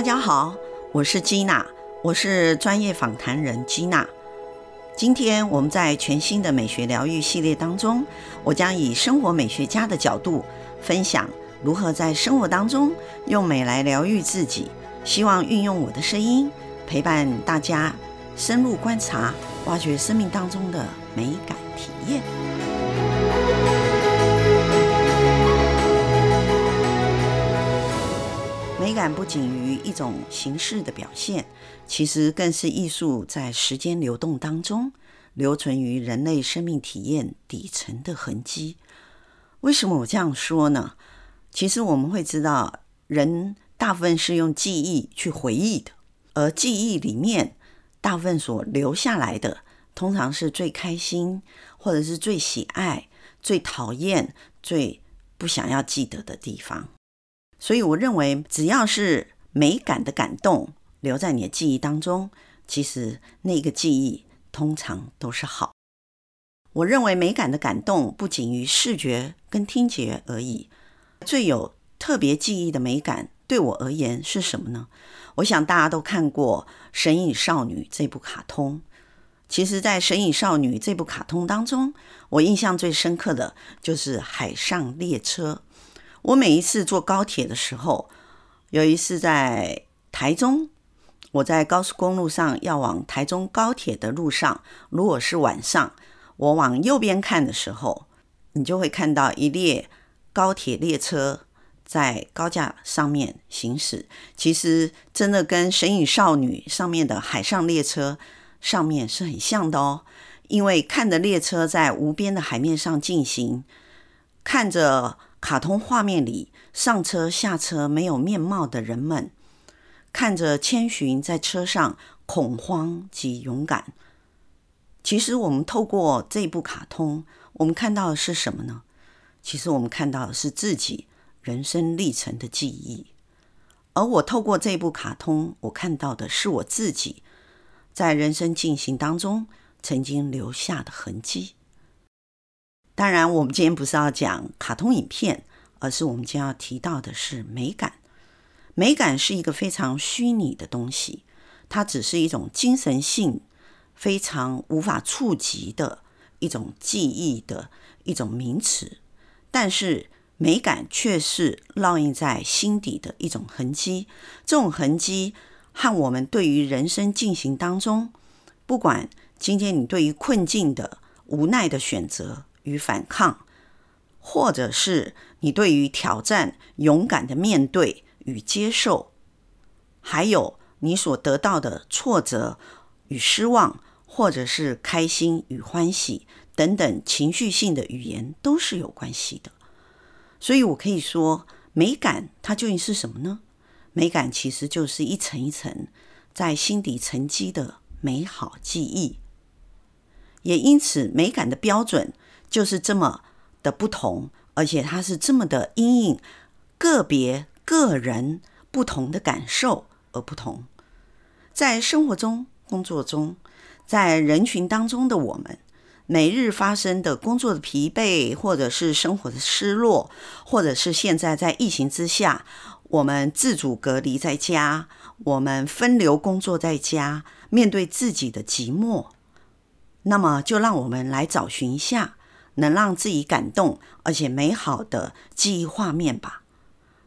大家好，我是吉娜，我是专业访谈人吉娜。今天我们在全新的美学疗愈系列当中，我将以生活美学家的角度分享如何在生活当中用美来疗愈自己。希望运用我的声音陪伴大家深入观察，挖掘生命当中的美感体验。美感不仅于一种形式的表现，其实更是艺术在时间流动当中留存于人类生命体验底层的痕迹。为什么我这样说呢？其实我们会知道，人大部分是用记忆去回忆的，而记忆里面大部分所留下来的，通常是最开心，或者是最喜爱、最讨厌、最不想要记得的地方。所以我认为，只要是美感的感动留在你的记忆当中，其实那个记忆通常都是好。我认为美感的感动不仅于视觉跟听觉而已，最有特别记忆的美感对我而言是什么呢？我想大家都看过《神隐少女》这部卡通。其实，在《神隐少女》这部卡通当中，我印象最深刻的就是海上列车。我每一次坐高铁的时候，有一次在台中，我在高速公路上要往台中高铁的路上，如果是晚上，我往右边看的时候，你就会看到一列高铁列车在高架上面行驶。其实真的跟《神隐少女》上面的海上列车上面是很像的哦，因为看着列车在无边的海面上进行，看着。卡通画面里上车下车没有面貌的人们，看着千寻在车上恐慌及勇敢。其实我们透过这部卡通，我们看到的是什么呢？其实我们看到的是自己人生历程的记忆。而我透过这部卡通，我看到的是我自己在人生进行当中曾经留下的痕迹。当然，我们今天不是要讲卡通影片，而是我们将要提到的是美感。美感是一个非常虚拟的东西，它只是一种精神性非常无法触及的一种记忆的一种名词。但是，美感却是烙印在心底的一种痕迹。这种痕迹和我们对于人生进行当中，不管今天你对于困境的无奈的选择。与反抗，或者是你对于挑战勇敢的面对与接受，还有你所得到的挫折与失望，或者是开心与欢喜等等情绪性的语言，都是有关系的。所以我可以说，美感它究竟是什么呢？美感其实就是一层一层在心底沉积的美好记忆，也因此美感的标准。就是这么的不同，而且它是这么的因应个别个人不同的感受而不同。在生活中、工作中，在人群当中的我们，每日发生的工作的疲惫，或者是生活的失落，或者是现在在疫情之下，我们自主隔离在家，我们分流工作在家，面对自己的寂寞，那么就让我们来找寻一下。能让自己感动而且美好的记忆画面吧，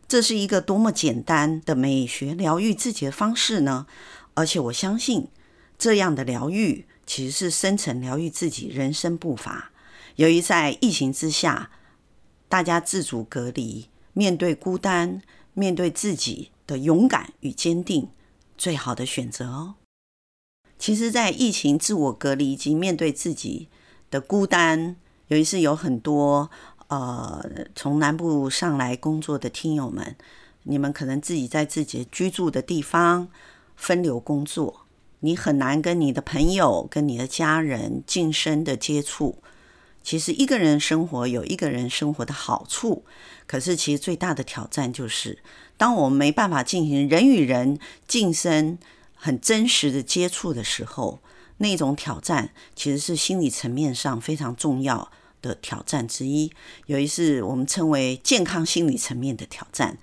这是一个多么简单的美学疗愈自己的方式呢？而且我相信，这样的疗愈其实是深层疗愈自己人生步伐。由于在疫情之下，大家自主隔离，面对孤单，面对自己的勇敢与坚定，最好的选择哦。其实，在疫情自我隔离以及面对自己的孤单。尤其是有很多呃从南部上来工作的听友们，你们可能自己在自己居住的地方分流工作，你很难跟你的朋友、跟你的家人近身的接触。其实一个人生活有一个人生活的好处，可是其实最大的挑战就是，当我们没办法进行人与人近身很真实的接触的时候。那种挑战其实是心理层面上非常重要的挑战之一，有一是我们称为健康心理层面的挑战。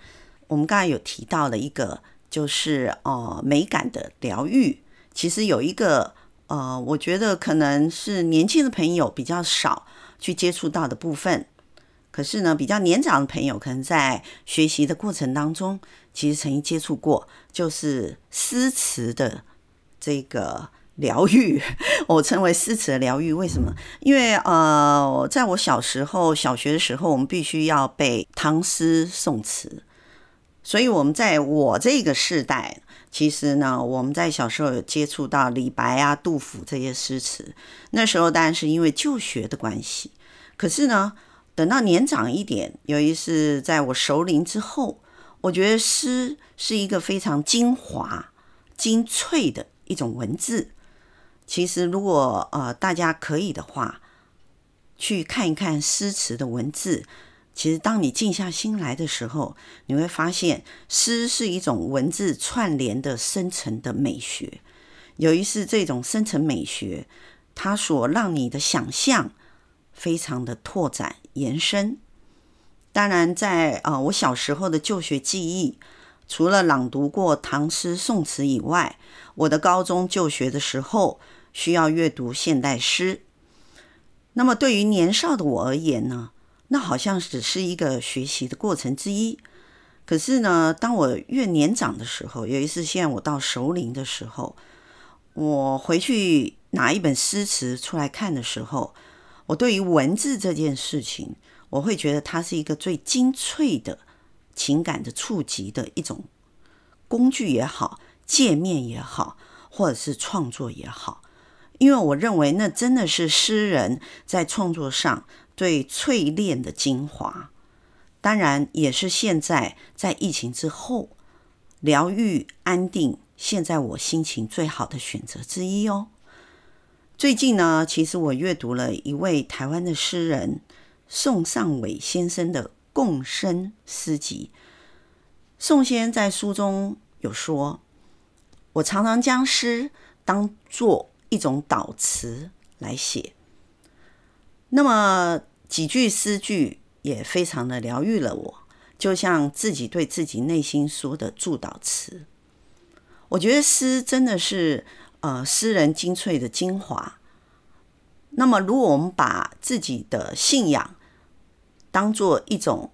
我们刚才有提到了一个就是呃美感的疗愈。其实有一个呃，我觉得可能是年轻的朋友比较少去接触到的部分。可是呢，比较年长的朋友可能在学习的过程当中，其实曾经接触过，就是诗词的这个疗愈。我称为诗词的疗愈，为什么？因为呃，在我小时候小学的时候，我们必须要背唐诗宋词，所以我们在我这个世代，其实呢，我们在小时候有接触到李白啊、杜甫这些诗词。那时候当然是因为就学的关系，可是呢。等到年长一点，尤其是在我熟龄之后，我觉得诗是一个非常精华、精粹的一种文字。其实，如果呃大家可以的话，去看一看诗词的文字，其实当你静下心来的时候，你会发现诗是一种文字串联的深层的美学。由于是这种深层美学，它所让你的想象。非常的拓展延伸，当然在啊、呃，我小时候的就学记忆，除了朗读过唐诗宋词以外，我的高中就学的时候需要阅读现代诗。那么对于年少的我而言呢，那好像只是一个学习的过程之一。可是呢，当我越年长的时候，有一次现在我到熟龄的时候，我回去拿一本诗词出来看的时候。我对于文字这件事情，我会觉得它是一个最精粹的情感的触及的一种工具也好，界面也好，或者是创作也好，因为我认为那真的是诗人在创作上对淬炼的精华。当然，也是现在在疫情之后疗愈安定，现在我心情最好的选择之一哦。最近呢，其实我阅读了一位台湾的诗人宋尚伟先生的《共生》诗集。宋先生在书中有说：“我常常将诗当做一种导词来写，那么几句诗句也非常的疗愈了我，就像自己对自己内心说的祝祷词。我觉得诗真的是。”呃，诗人精粹的精华。那么，如果我们把自己的信仰当做一种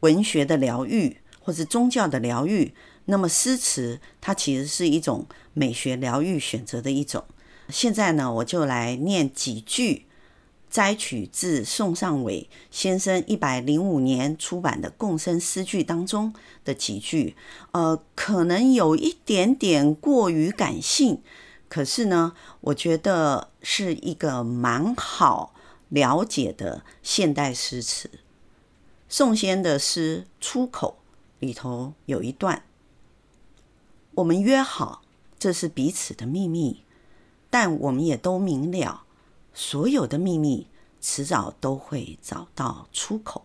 文学的疗愈，或是宗教的疗愈，那么诗词它其实是一种美学疗愈选择的一种。现在呢，我就来念几句。摘取自宋尚伟先生一百零五年出版的《共生诗句》当中的几句，呃，可能有一点点过于感性，可是呢，我觉得是一个蛮好了解的现代诗词。宋先的诗《出口》里头有一段：“我们约好，这是彼此的秘密，但我们也都明了。”所有的秘密迟早都会找到出口。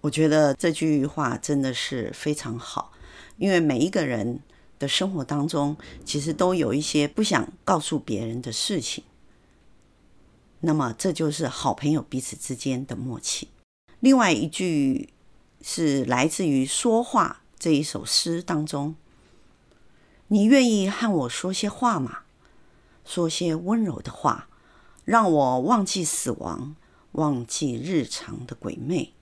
我觉得这句话真的是非常好，因为每一个人的生活当中，其实都有一些不想告诉别人的事情。那么，这就是好朋友彼此之间的默契。另外一句是来自于《说话》这一首诗当中：“你愿意和我说些话吗？”说些温柔的话，让我忘记死亡，忘记日常的鬼魅。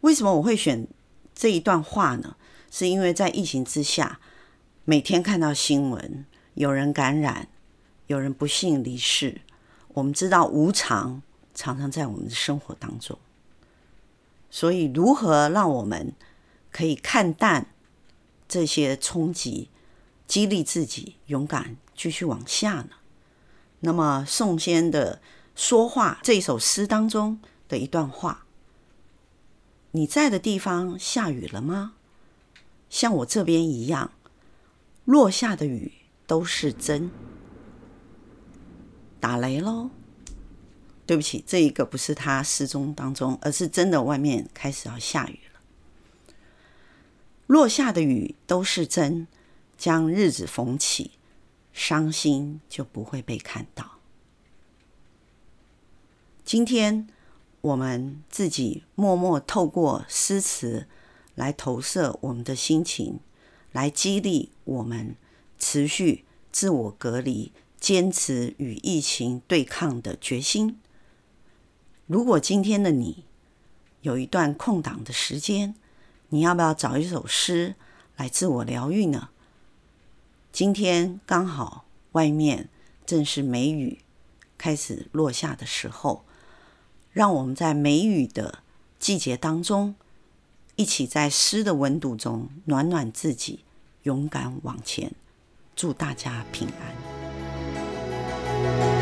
为什么我会选这一段话呢？是因为在疫情之下，每天看到新闻，有人感染，有人不幸离世。我们知道无常常常在我们的生活当中，所以如何让我们可以看淡这些冲击，激励自己勇敢？继续往下呢。那么宋先的说话这首诗当中的一段话：你在的地方下雨了吗？像我这边一样，落下的雨都是真。打雷喽！对不起，这一个不是他诗中当中，而是真的外面开始要下雨。落下的雨都是真，将日子缝起。伤心就不会被看到。今天我们自己默默透过诗词来投射我们的心情，来激励我们持续自我隔离、坚持与疫情对抗的决心。如果今天的你有一段空档的时间，你要不要找一首诗来自我疗愈呢？今天刚好外面正是梅雨开始落下的时候，让我们在梅雨的季节当中，一起在诗的温度中暖暖自己，勇敢往前。祝大家平安。